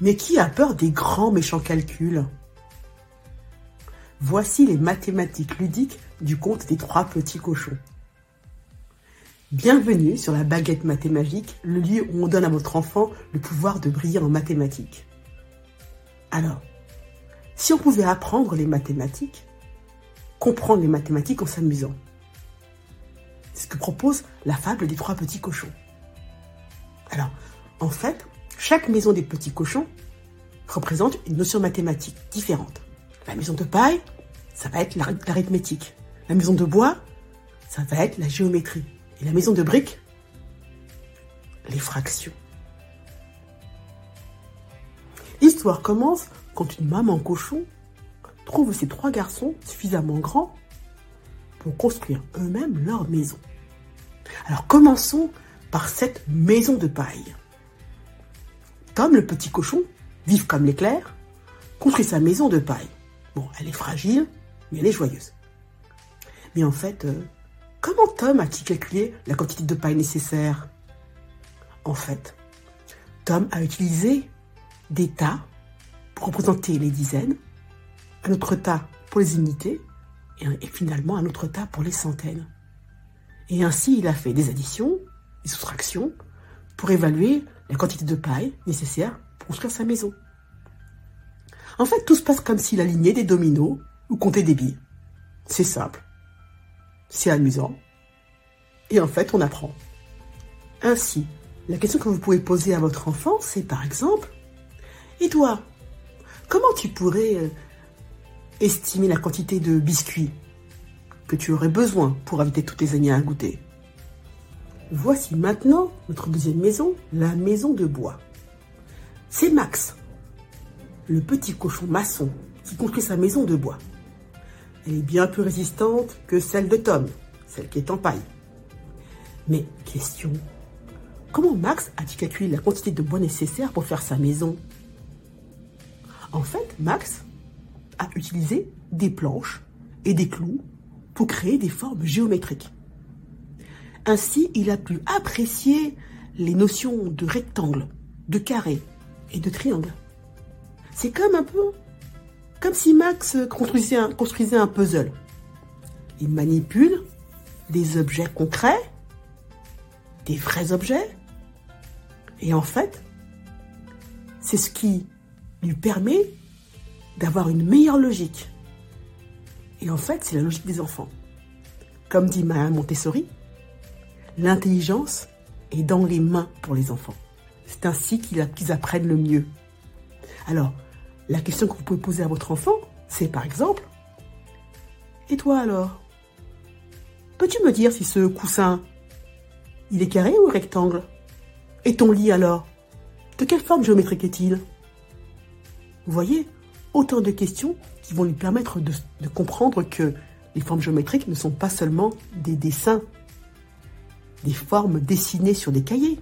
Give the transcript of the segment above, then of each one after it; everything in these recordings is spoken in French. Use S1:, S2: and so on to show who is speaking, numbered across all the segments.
S1: Mais qui a peur des grands méchants calculs? Voici les mathématiques ludiques du conte des trois petits cochons. Bienvenue sur la baguette mathémagique, le lieu où on donne à votre enfant le pouvoir de briller en mathématiques. Alors, si on pouvait apprendre les mathématiques, comprendre les mathématiques en s'amusant. C'est ce que propose la fable des trois petits cochons. Alors, en fait, chaque maison des petits cochons représente une notion mathématique différente. La maison de paille, ça va être l'arithmétique. La maison de bois, ça va être la géométrie. Et la maison de briques, les fractions. L'histoire commence quand une maman cochon trouve ses trois garçons suffisamment grands pour construire eux-mêmes leur maison. Alors commençons par cette maison de paille. Tom, le petit cochon, vif comme l'éclair, construit sa maison de paille. Bon, elle est fragile, mais elle est joyeuse. Mais en fait, euh, comment Tom a-t-il calculé la quantité de paille nécessaire? En fait, Tom a utilisé des tas pour représenter les dizaines, un autre tas pour les unités, et finalement un autre tas pour les centaines. Et ainsi, il a fait des additions, des soustractions, pour évaluer la quantité de paille nécessaire pour construire sa maison. En fait, tout se passe comme s'il alignait des dominos ou comptait des billes. C'est simple. C'est amusant. Et en fait, on apprend. Ainsi, la question que vous pouvez poser à votre enfant, c'est par exemple, et toi, comment tu pourrais euh, estimer la quantité de biscuits que tu aurais besoin pour inviter tous tes amis à goûter? Voici maintenant notre deuxième maison, la maison de bois. C'est Max, le petit cochon maçon qui construit sa maison de bois. Elle est bien plus résistante que celle de Tom, celle qui est en paille. Mais question, comment Max a-t-il calculé la quantité de bois nécessaire pour faire sa maison? En fait, Max a utilisé des planches et des clous pour créer des formes géométriques. Ainsi, il a pu apprécier les notions de rectangle, de carré et de triangle. C'est comme un peu comme si Max construisait un, puzzle. Il manipule des objets concrets, des vrais objets, et en fait, c'est ce qui lui permet d'avoir une meilleure logique. Et en fait, c'est la logique des enfants. Comme dit Maya Montessori, L'intelligence est dans les mains pour les enfants. C'est ainsi qu'ils apprennent le mieux. Alors, la question que vous pouvez poser à votre enfant, c'est par exemple, et toi alors? Peux-tu me dire si ce coussin, il est carré ou rectangle? Et ton lit alors? De quelle forme géométrique est-il? Vous voyez, autant de questions qui vont lui permettre de, de comprendre que les formes géométriques ne sont pas seulement des dessins des formes dessinées sur des cahiers,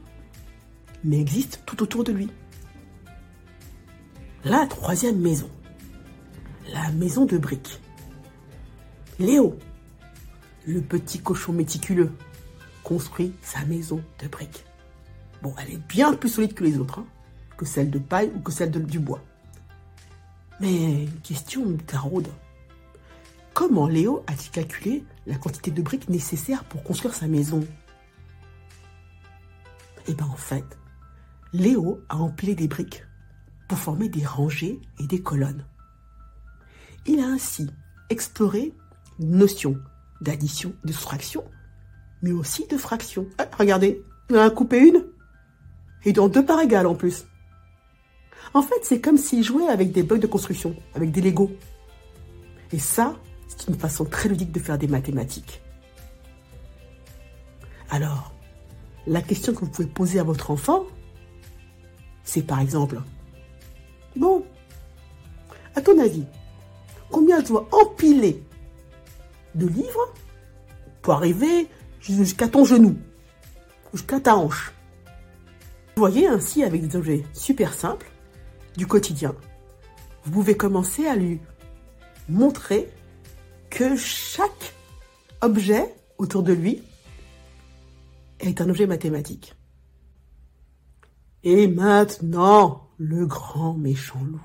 S1: mais existent tout autour de lui. La troisième maison, la maison de briques. Léo, le petit cochon méticuleux, construit sa maison de briques. Bon, elle est bien plus solide que les autres, hein, que celle de paille ou que celle de, du bois. Mais question taraude. Comment Léo a-t-il calculé la quantité de briques nécessaires pour construire sa maison? Et eh bien en fait, Léo a empilé des briques pour former des rangées et des colonnes. Il a ainsi exploré une notion d'addition, de soustraction, mais aussi de fraction. Ah, regardez, il en a coupé une et dans deux parts égales en plus. En fait, c'est comme s'il jouait avec des blocs de construction, avec des Legos. Et ça, c'est une façon très ludique de faire des mathématiques. Alors, la question que vous pouvez poser à votre enfant, c'est par exemple, bon, à ton avis, combien tu dois empiler de livres pour arriver jusqu'à ton genou, jusqu'à ta hanche? Vous voyez ainsi avec des objets super simples du quotidien, vous pouvez commencer à lui montrer que chaque objet autour de lui est un objet mathématique. Et maintenant, le grand méchant loup.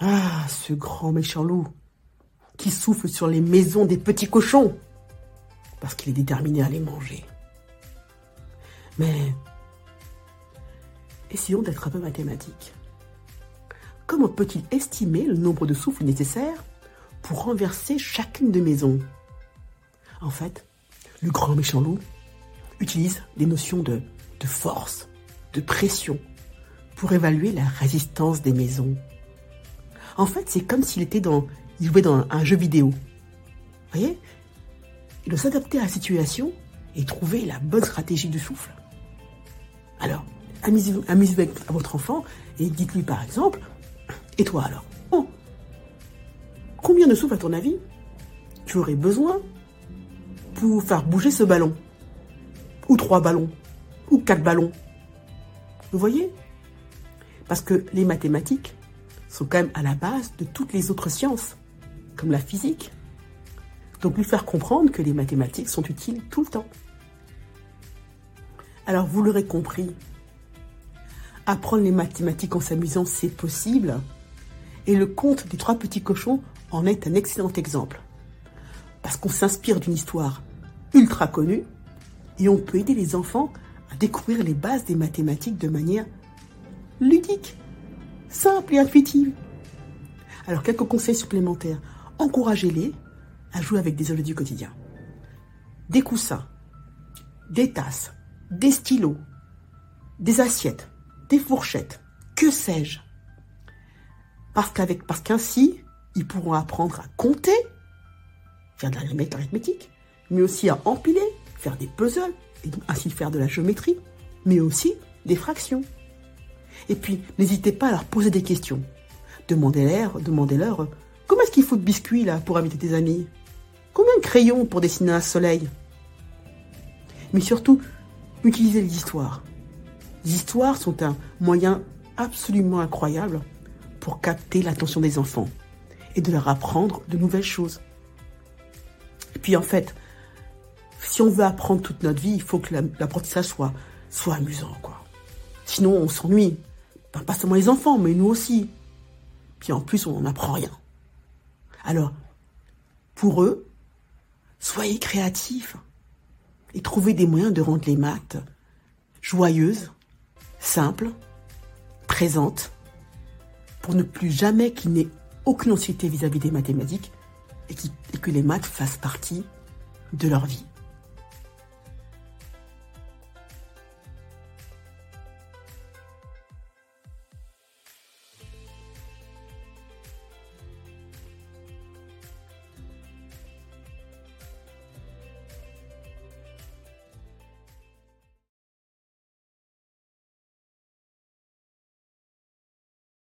S1: Ah, ce grand méchant loup qui souffle sur les maisons des petits cochons parce qu'il est déterminé à les manger. Mais essayons d'être un peu mathématiques. Comment peut-il estimer le nombre de souffles nécessaires pour renverser chacune des maisons En fait, le grand méchant loup utilise des notions de, force, de pression, pour évaluer la résistance des maisons. En fait, c'est comme s'il était dans, jouait dans un jeu vidéo. Vous voyez? Il doit s'adapter à la situation et trouver la bonne stratégie de souffle. Alors, amusez-vous avec votre enfant et dites-lui par exemple, et toi alors? Combien de souffles à ton avis tu aurais besoin pour faire bouger ce ballon? Ou trois ballons Ou quatre ballons Vous voyez? Parce que les mathématiques sont quand même à la base de toutes les autres sciences, comme la physique. Donc lui faire comprendre que les mathématiques sont utiles tout le temps. Alors vous l'aurez compris, apprendre les mathématiques en s'amusant, c'est possible. Et le conte des trois petits cochons en est un excellent exemple. Parce qu'on s'inspire d'une histoire ultra connue et on peut aider les enfants à découvrir les bases des mathématiques de manière ludique, simple et intuitive. Alors quelques conseils supplémentaires. Encouragez-les à jouer avec des objets du quotidien. Des coussins, des tasses, des stylos, des assiettes, des fourchettes, que sais-je. Parce qu'ainsi, ils pourront apprendre à compter, faire de l'arithmétique, mais aussi à empiler, faire des puzzles, et ainsi faire de la géométrie, mais aussi des fractions. Et puis, n'hésitez pas à leur poser des questions. Demandez-leur, demandez-leur, comment est-ce qu'il faut de biscuits là pour inviter tes amis? Combien de crayons pour dessiner un soleil? Mais surtout, utilisez les histoires. Les histoires sont un moyen absolument incroyable pour capter l'attention des enfants et de leur apprendre de nouvelles choses. Et puis en fait, si on veut apprendre toute notre vie, il faut que l'apprentissage soit, soit amusant, quoi. Sinon, on s'ennuie. pas seulement les enfants, mais nous aussi. Puis en plus, on n'apprend rien. Alors, pour eux, soyez créatifs et trouvez des moyens de rendre les maths joyeuses, simples, présentes, pour ne plus jamais qu'ils n'aient aucune anxiété vis-à-vis des mathématiques et que les maths fassent partie de leur vie.